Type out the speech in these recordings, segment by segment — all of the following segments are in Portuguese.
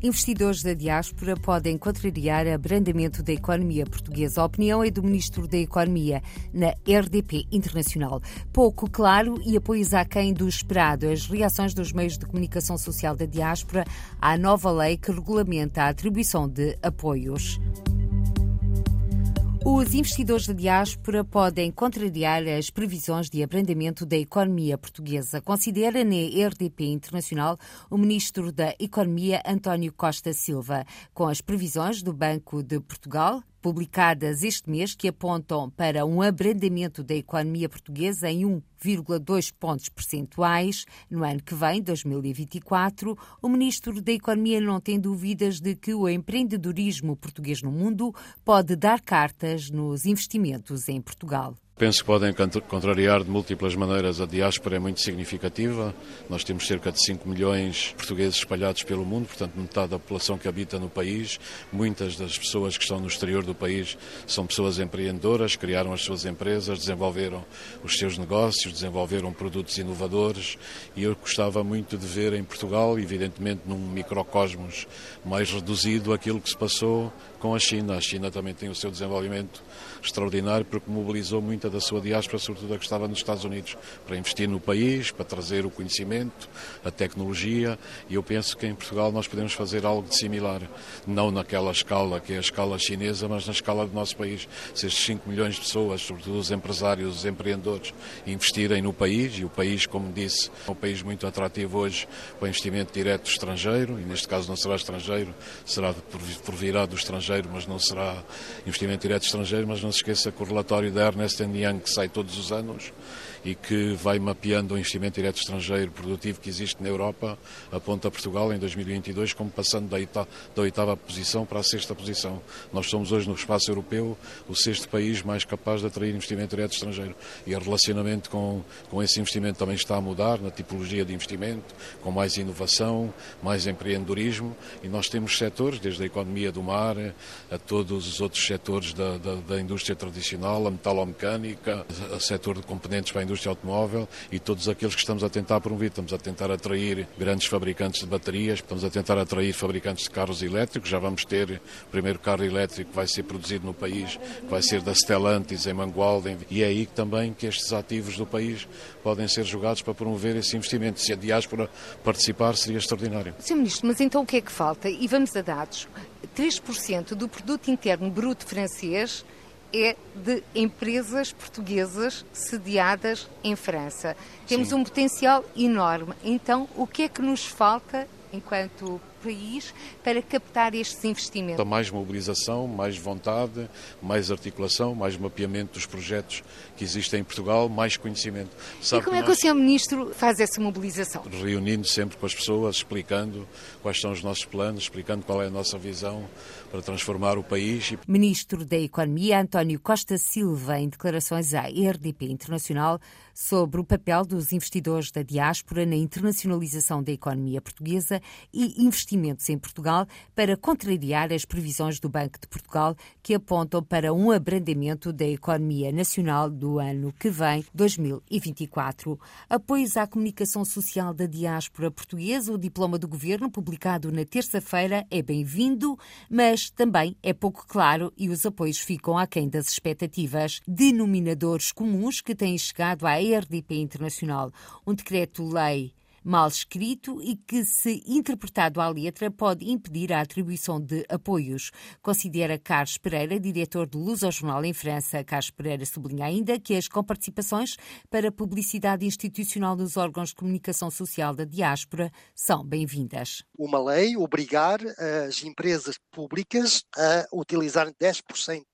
Investidores da diáspora podem contrariar abrandamento da economia portuguesa. A opinião é do Ministro da Economia na RDP Internacional. Pouco claro e apoios aquém do esperado. As reações dos meios de comunicação social da diáspora à nova lei que regulamenta a atribuição de apoios. Os investidores da diáspora podem contrariar as previsões de abrandamento da economia portuguesa, considera na RDP Internacional o ministro da Economia, António Costa Silva. Com as previsões do Banco de Portugal, publicadas este mês que apontam para um abrandamento da economia portuguesa em 1,2 pontos percentuais no ano que vem, 2024. O ministro da Economia não tem dúvidas de que o empreendedorismo português no mundo pode dar cartas nos investimentos em Portugal. Penso que podem contrariar de múltiplas maneiras. A diáspora é muito significativa. Nós temos cerca de 5 milhões de portugueses espalhados pelo mundo, portanto, metade da população que habita no país. Muitas das pessoas que estão no exterior do país são pessoas empreendedoras, criaram as suas empresas, desenvolveram os seus negócios, desenvolveram produtos inovadores. E eu gostava muito de ver em Portugal, evidentemente num microcosmos mais reduzido, aquilo que se passou com a China. A China também tem o seu desenvolvimento extraordinário porque mobilizou muita da sua diáspora, sobretudo a que estava nos Estados Unidos, para investir no país, para trazer o conhecimento, a tecnologia e eu penso que em Portugal nós podemos fazer algo de similar, não naquela escala que é a escala chinesa, mas na escala do nosso país. Se estes 5 milhões de pessoas, sobretudo os empresários, os empreendedores, investirem no país, e o país, como disse, é um país muito atrativo hoje para investimento direto estrangeiro, e neste caso não será estrangeiro, será por virado do estrangeiro, mas não será investimento direto estrangeiro, mas não se esqueça que o relatório da Ernest Young, que sai todos os anos, e que vai mapeando o investimento direto estrangeiro produtivo que existe na Europa, aponta Portugal em 2022 como passando da oitava posição para a sexta posição. Nós somos hoje no espaço europeu o sexto país mais capaz de atrair investimento direto estrangeiro e o relacionamento com, com esse investimento também está a mudar na tipologia de investimento, com mais inovação, mais empreendedorismo e nós temos setores, desde a economia do mar a todos os outros setores da, da, da indústria tradicional, a metalomecânica, a setor de componentes para indústria automóvel e todos aqueles que estamos a tentar promover. Estamos a tentar atrair grandes fabricantes de baterias, estamos a tentar atrair fabricantes de carros elétricos. Já vamos ter o primeiro carro elétrico que vai ser produzido no país, que vai ser da Stellantis em Mangualde. E é aí também que estes ativos do país podem ser jogados para promover esse investimento. Se a diáspora participar, seria extraordinário. Sr. Ministro, mas então o que é que falta? E vamos a dados. 3% do produto interno bruto francês é de empresas portuguesas sediadas em França. Temos Sim. um potencial enorme. Então, o que é que nos falta enquanto país para captar estes investimentos? Então, mais mobilização, mais vontade, mais articulação, mais mapeamento dos projetos que existem em Portugal, mais conhecimento. Sabe e como é que o Sr. Ministro faz essa mobilização? Reunindo sempre com as pessoas, explicando quais são os nossos planos, explicando qual é a nossa visão para transformar o país. Ministro da Economia, António Costa Silva, em declarações à RDP Internacional sobre o papel dos investidores da diáspora na internacionalização da economia portuguesa e investimentos em Portugal para contrariar as previsões do Banco de Portugal que apontam para um abrandamento da economia nacional do ano que vem, 2024. Apoios à comunicação social da diáspora portuguesa, o diploma do governo publicado na terça-feira é bem-vindo, mas também é pouco claro e os apoios ficam aquém das expectativas. Denominadores comuns que têm chegado à RDP Internacional. Um decreto-lei mal escrito e que, se interpretado à letra, pode impedir a atribuição de apoios. Considera Carlos Pereira, diretor do Luz ao Jornal em França. Carlos Pereira sublinha ainda que as comparticipações para publicidade institucional dos órgãos de comunicação social da diáspora são bem-vindas. Uma lei obrigar as empresas públicas a utilizar 10%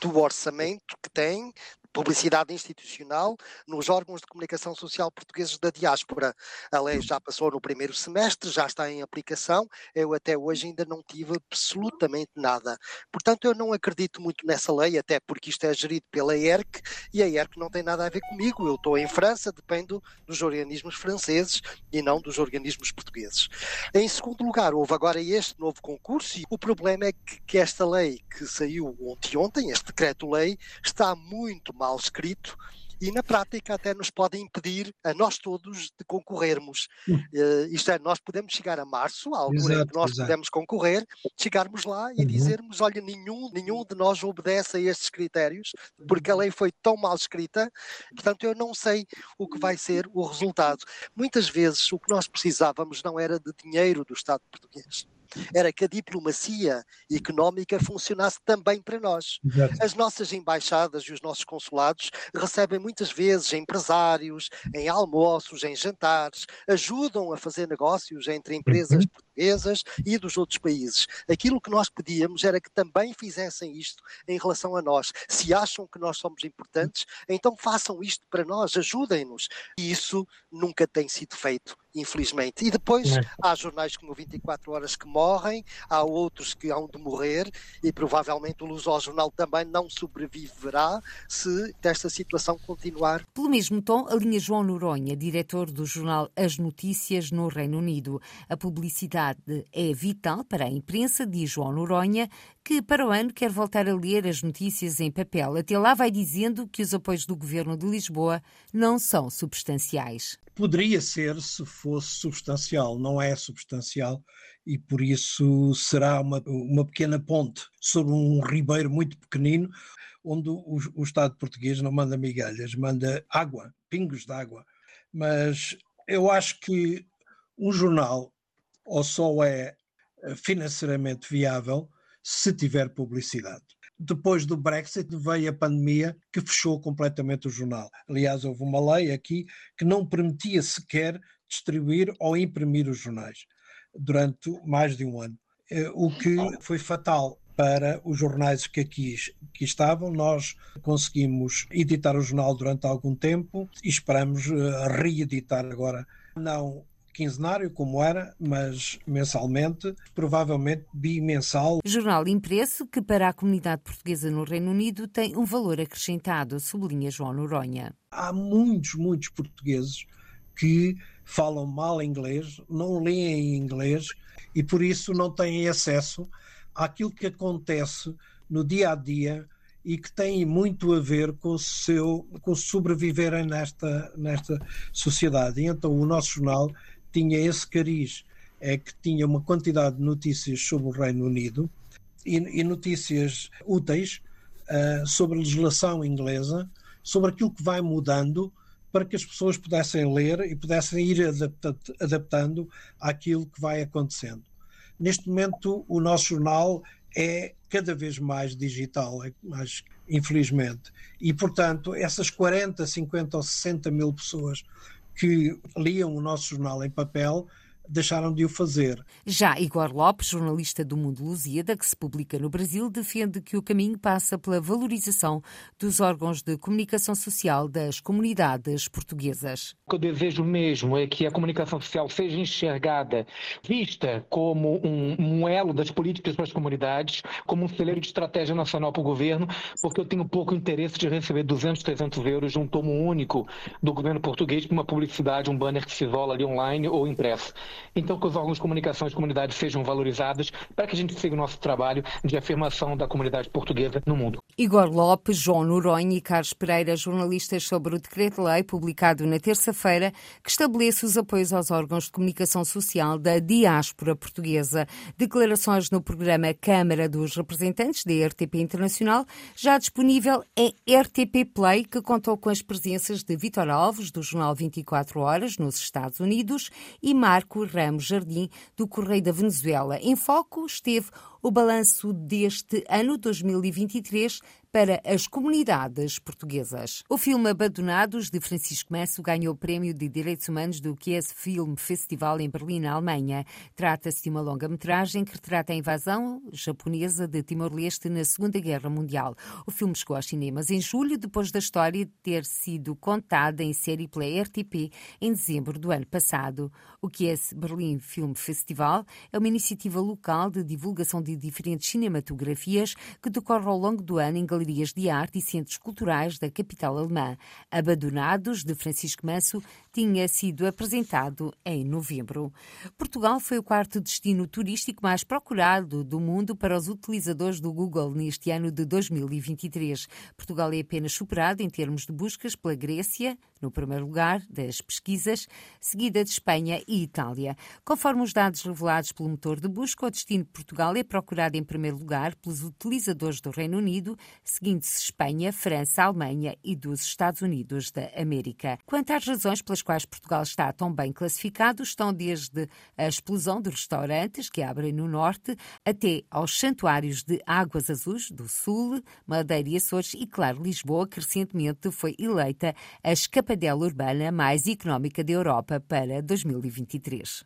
do orçamento que têm publicidade institucional nos órgãos de comunicação social portugueses da diáspora. A lei já passou no primeiro semestre, já está em aplicação, eu até hoje ainda não tive absolutamente nada. Portanto, eu não acredito muito nessa lei, até porque isto é gerido pela ERC e a ERC não tem nada a ver comigo. Eu estou em França, dependo dos organismos franceses e não dos organismos portugueses. Em segundo lugar, houve agora este novo concurso e o problema é que, que esta lei que saiu ontem, ontem, este decreto-lei, está muito mal mal escrito e na prática até nos podem impedir a nós todos de concorrermos. Uh, isto é, nós podemos chegar a março, a altura em que nós exato. podemos concorrer, chegarmos lá e uhum. dizermos, olha, nenhum, nenhum de nós obedece a estes critérios, porque a lei foi tão mal escrita, portanto eu não sei o que vai ser o resultado. Muitas vezes o que nós precisávamos não era de dinheiro do Estado português era que a diplomacia económica funcionasse também para nós. Exato. As nossas embaixadas e os nossos consulados recebem muitas vezes empresários, em almoços, em jantares, ajudam a fazer negócios entre empresas uhum. Portuguesas e dos outros países. Aquilo que nós pedíamos era que também fizessem isto em relação a nós. Se acham que nós somos importantes, então façam isto para nós, ajudem-nos. E isso nunca tem sido feito infelizmente. E depois é. há jornais como 24 Horas que morrem, há outros que hão de morrer e provavelmente o Luso Jornal também não sobreviverá se desta situação continuar. Pelo mesmo tom, a linha João Noronha, diretor do jornal As Notícias no Reino Unido. A publicidade é vital para a imprensa, diz João Noronha, que para o ano quer voltar a ler as notícias em papel. Até lá vai dizendo que os apoios do governo de Lisboa não são substanciais. Poderia ser se fosse substancial, não é substancial e por isso será uma, uma pequena ponte sobre um ribeiro muito pequenino onde o, o Estado português não manda migalhas, manda água, pingos de água. Mas eu acho que um jornal ou só é eh, financeiramente viável se tiver publicidade. Depois do Brexit veio a pandemia que fechou completamente o jornal. Aliás, houve uma lei aqui que não permitia sequer distribuir ou imprimir os jornais durante mais de um ano, eh, o que foi fatal para os jornais que aqui, que estavam. Nós conseguimos editar o jornal durante algum tempo e esperamos eh, reeditar agora, não quinzenário, como era, mas mensalmente, provavelmente bimensal. Jornal impresso que para a comunidade portuguesa no Reino Unido tem um valor acrescentado, sublinha João Noronha. Há muitos, muitos portugueses que falam mal inglês, não leem inglês e por isso não têm acesso àquilo que acontece no dia a dia e que tem muito a ver com o seu com sobreviverem nesta nesta sociedade. E então o nosso jornal tinha esse cariz, é que tinha uma quantidade de notícias sobre o Reino Unido e, e notícias úteis uh, sobre a legislação inglesa, sobre aquilo que vai mudando para que as pessoas pudessem ler e pudessem ir adapta adaptando àquilo que vai acontecendo. Neste momento, o nosso jornal é cada vez mais digital, é mais, infelizmente. E, portanto, essas 40, 50 ou 60 mil pessoas que liam o nosso jornal em papel deixaram de o fazer. Já Igor Lopes, jornalista do Mundo Lusíada, que se publica no Brasil, defende que o caminho passa pela valorização dos órgãos de comunicação social das comunidades portuguesas. O que eu desejo mesmo é que a comunicação social seja enxergada, vista como um, um elo das políticas para as comunidades, como um celeiro de estratégia nacional para o governo, porque eu tenho pouco interesse de receber 200, 300 euros de um tomo único do governo português para uma publicidade, um banner que se isola ali online ou impresso. Então, que os órgãos de comunicação de comunidades sejam valorizados para que a gente siga o nosso trabalho de afirmação da comunidade portuguesa no mundo. Igor Lopes, João Noronha e Carlos Pereira, jornalistas sobre o decreto-lei publicado na terça-feira, que estabelece os apoios aos órgãos de comunicação social da diáspora portuguesa. Declarações no programa Câmara dos Representantes da RTP Internacional, já disponível em RTP Play, que contou com as presenças de Vitor Alves, do Jornal 24 Horas, nos Estados Unidos, e Marco Ramos Jardim, do Correio da Venezuela. Em foco esteve o balanço deste ano 2023 para as comunidades portuguesas. O filme Abandonados, de Francisco Messo, ganhou o Prémio de Direitos Humanos do Kies Film Festival em Berlim, na Alemanha. Trata-se de uma longa-metragem que retrata a invasão japonesa de Timor-Leste na Segunda Guerra Mundial. O filme chegou aos cinemas em julho, depois da história ter sido contada em série pela RTP em dezembro do ano passado. O Kies Berlim Film Festival é uma iniciativa local de divulgação de diferentes cinematografias que decorre ao longo do ano em galerias de arte e centros culturais da capital alemã. Abandonados, de Francisco Manso, tinha sido apresentado em novembro. Portugal foi o quarto destino turístico mais procurado do mundo para os utilizadores do Google neste ano de 2023. Portugal é apenas superado em termos de buscas pela Grécia, no primeiro lugar das pesquisas, seguida de Espanha e Itália. Conforme os dados revelados pelo motor de busca, o destino de Portugal é procurado em primeiro lugar pelos utilizadores do Reino Unido, seguindo-se Espanha, França, Alemanha e dos Estados Unidos da América. Quanto às razões pelas quais Portugal está tão bem classificado, estão desde a explosão de restaurantes que abrem no norte até aos santuários de Águas Azuis do Sul, Madeira e Açores e, claro, Lisboa, que recentemente foi eleita a escapadela urbana mais económica da Europa para 2023.